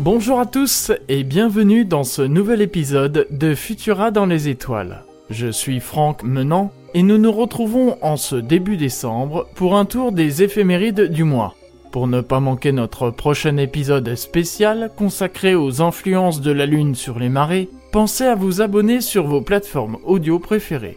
Bonjour à tous et bienvenue dans ce nouvel épisode de Futura dans les étoiles. Je suis Franck Menant et nous nous retrouvons en ce début décembre pour un tour des éphémérides du mois. Pour ne pas manquer notre prochain épisode spécial consacré aux influences de la Lune sur les marées, pensez à vous abonner sur vos plateformes audio préférées.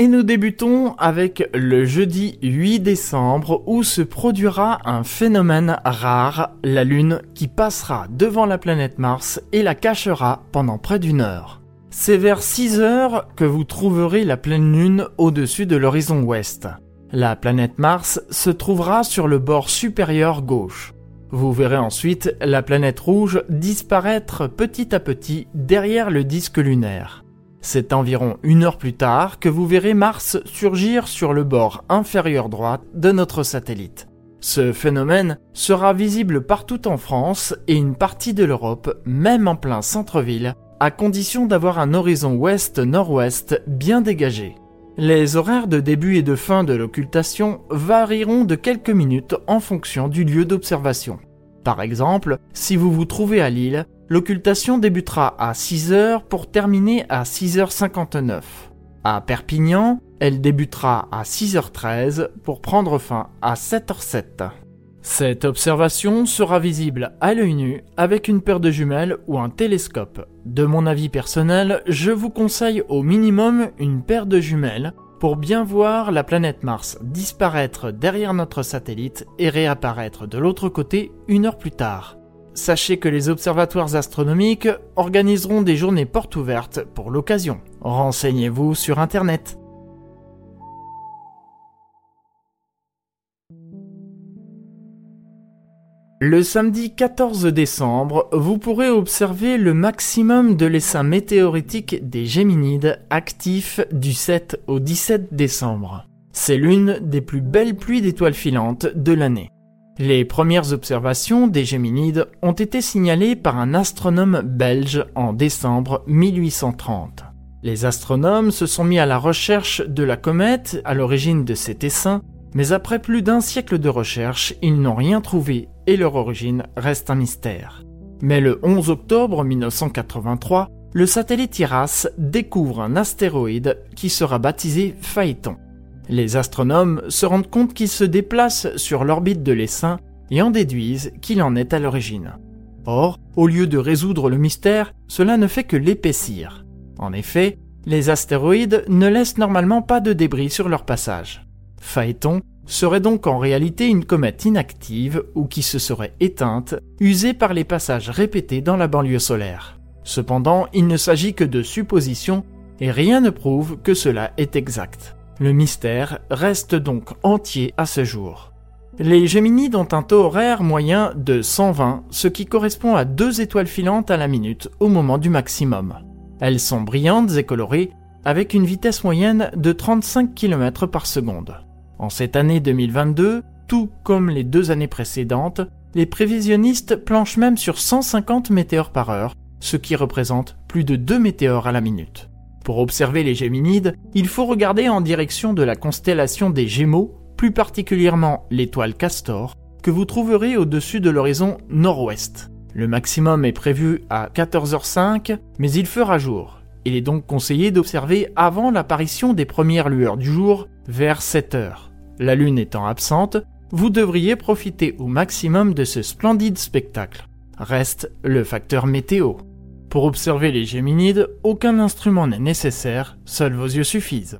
Et nous débutons avec le jeudi 8 décembre où se produira un phénomène rare, la Lune qui passera devant la planète Mars et la cachera pendant près d'une heure. C'est vers 6 heures que vous trouverez la pleine Lune au-dessus de l'horizon ouest. La planète Mars se trouvera sur le bord supérieur gauche. Vous verrez ensuite la planète rouge disparaître petit à petit derrière le disque lunaire. C'est environ une heure plus tard que vous verrez Mars surgir sur le bord inférieur droit de notre satellite. Ce phénomène sera visible partout en France et une partie de l'Europe, même en plein centre-ville, à condition d'avoir un horizon ouest-nord-ouest bien dégagé. Les horaires de début et de fin de l'occultation varieront de quelques minutes en fonction du lieu d'observation. Par exemple, si vous vous trouvez à Lille, L'occultation débutera à 6h pour terminer à 6h59. À Perpignan, elle débutera à 6h13 pour prendre fin à 7h07. Cette observation sera visible à l'œil nu avec une paire de jumelles ou un télescope. De mon avis personnel, je vous conseille au minimum une paire de jumelles pour bien voir la planète Mars disparaître derrière notre satellite et réapparaître de l'autre côté une heure plus tard sachez que les observatoires astronomiques organiseront des journées portes ouvertes pour l'occasion. Renseignez-vous sur Internet. Le samedi 14 décembre, vous pourrez observer le maximum de l'essaim météoritique des Géminides actifs du 7 au 17 décembre. C'est l'une des plus belles pluies d'étoiles filantes de l'année. Les premières observations des Géminides ont été signalées par un astronome belge en décembre 1830. Les astronomes se sont mis à la recherche de la comète à l'origine de cet essaim, mais après plus d'un siècle de recherche, ils n'ont rien trouvé et leur origine reste un mystère. Mais le 11 octobre 1983, le satellite IRAS découvre un astéroïde qui sera baptisé Phaéton. Les astronomes se rendent compte qu'il se déplace sur l'orbite de l'essaim et en déduisent qu'il en est à l'origine. Or, au lieu de résoudre le mystère, cela ne fait que l'épaissir. En effet, les astéroïdes ne laissent normalement pas de débris sur leur passage. Phaéton serait donc en réalité une comète inactive ou qui se serait éteinte, usée par les passages répétés dans la banlieue solaire. Cependant, il ne s'agit que de suppositions et rien ne prouve que cela est exact. Le mystère reste donc entier à ce jour. Les Géminides ont un taux horaire moyen de 120, ce qui correspond à deux étoiles filantes à la minute au moment du maximum. Elles sont brillantes et colorées, avec une vitesse moyenne de 35 km par seconde. En cette année 2022, tout comme les deux années précédentes, les prévisionnistes planchent même sur 150 météores par heure, ce qui représente plus de 2 météores à la minute. Pour observer les Géminides, il faut regarder en direction de la constellation des Gémeaux, plus particulièrement l'étoile Castor, que vous trouverez au-dessus de l'horizon nord-ouest. Le maximum est prévu à 14h05, mais il fera jour. Il est donc conseillé d'observer avant l'apparition des premières lueurs du jour, vers 7h. La Lune étant absente, vous devriez profiter au maximum de ce splendide spectacle. Reste le facteur météo. Pour observer les Géminides, aucun instrument n'est nécessaire, seuls vos yeux suffisent.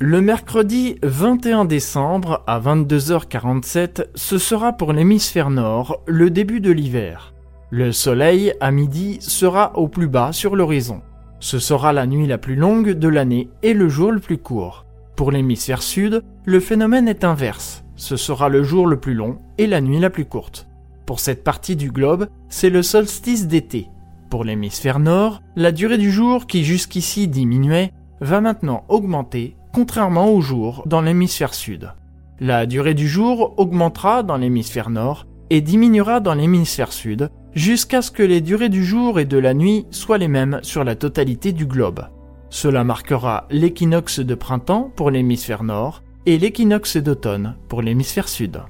Le mercredi 21 décembre à 22h47, ce sera pour l'hémisphère nord le début de l'hiver. Le soleil, à midi, sera au plus bas sur l'horizon. Ce sera la nuit la plus longue de l'année et le jour le plus court. Pour l'hémisphère sud, le phénomène est inverse. Ce sera le jour le plus long et la nuit la plus courte. Pour cette partie du globe, c'est le solstice d'été. Pour l'hémisphère nord, la durée du jour qui jusqu'ici diminuait va maintenant augmenter, contrairement au jour dans l'hémisphère sud. La durée du jour augmentera dans l'hémisphère nord et diminuera dans l'hémisphère sud jusqu'à ce que les durées du jour et de la nuit soient les mêmes sur la totalité du globe. Cela marquera l'équinoxe de printemps pour l'hémisphère nord et l'équinoxe d'automne pour l'hémisphère sud.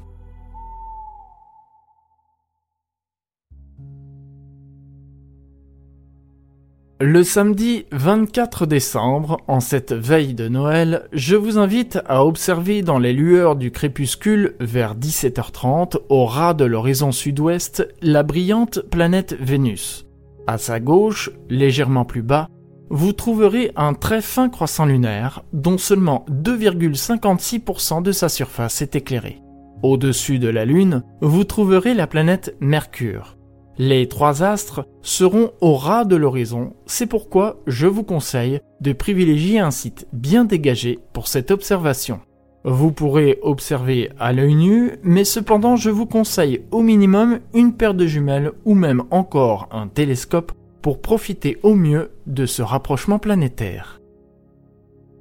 Le samedi 24 décembre, en cette veille de Noël, je vous invite à observer dans les lueurs du crépuscule, vers 17h30, au ras de l'horizon sud-ouest, la brillante planète Vénus. À sa gauche, légèrement plus bas, vous trouverez un très fin croissant lunaire dont seulement 2,56% de sa surface est éclairée. Au-dessus de la Lune, vous trouverez la planète Mercure. Les trois astres seront au ras de l'horizon, c'est pourquoi je vous conseille de privilégier un site bien dégagé pour cette observation. Vous pourrez observer à l'œil nu, mais cependant je vous conseille au minimum une paire de jumelles ou même encore un télescope pour profiter au mieux de ce rapprochement planétaire.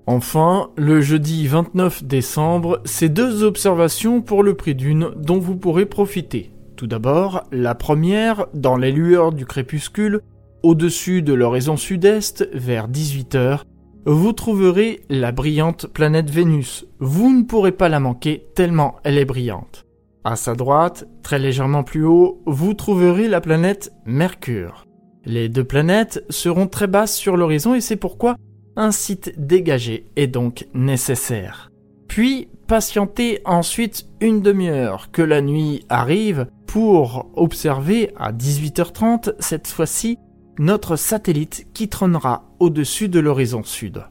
Enfin, le jeudi 29 décembre, c'est deux observations pour le prix d'une dont vous pourrez profiter. Tout d'abord, la première, dans les lueurs du crépuscule, au-dessus de l'horizon sud-est, vers 18h, vous trouverez la brillante planète Vénus. Vous ne pourrez pas la manquer tellement elle est brillante. À sa droite, très légèrement plus haut, vous trouverez la planète Mercure. Les deux planètes seront très basses sur l'horizon et c'est pourquoi un site dégagé est donc nécessaire. Puis, patientez ensuite une demi-heure que la nuit arrive pour observer à 18h30 cette fois-ci notre satellite qui trônera au-dessus de l'horizon sud.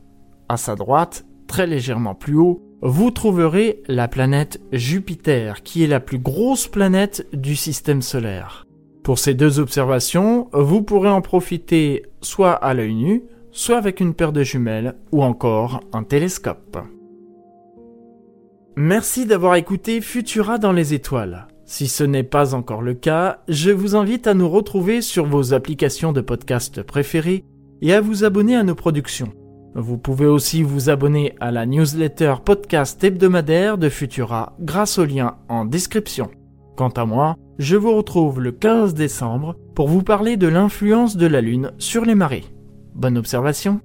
À sa droite, très légèrement plus haut, vous trouverez la planète Jupiter qui est la plus grosse planète du système solaire. Pour ces deux observations, vous pourrez en profiter soit à l'œil nu, soit avec une paire de jumelles ou encore un télescope. Merci d'avoir écouté Futura dans les étoiles. Si ce n'est pas encore le cas, je vous invite à nous retrouver sur vos applications de podcast préférées et à vous abonner à nos productions. Vous pouvez aussi vous abonner à la newsletter podcast hebdomadaire de Futura grâce au lien en description. Quant à moi, je vous retrouve le 15 décembre pour vous parler de l'influence de la Lune sur les marées. Bonne observation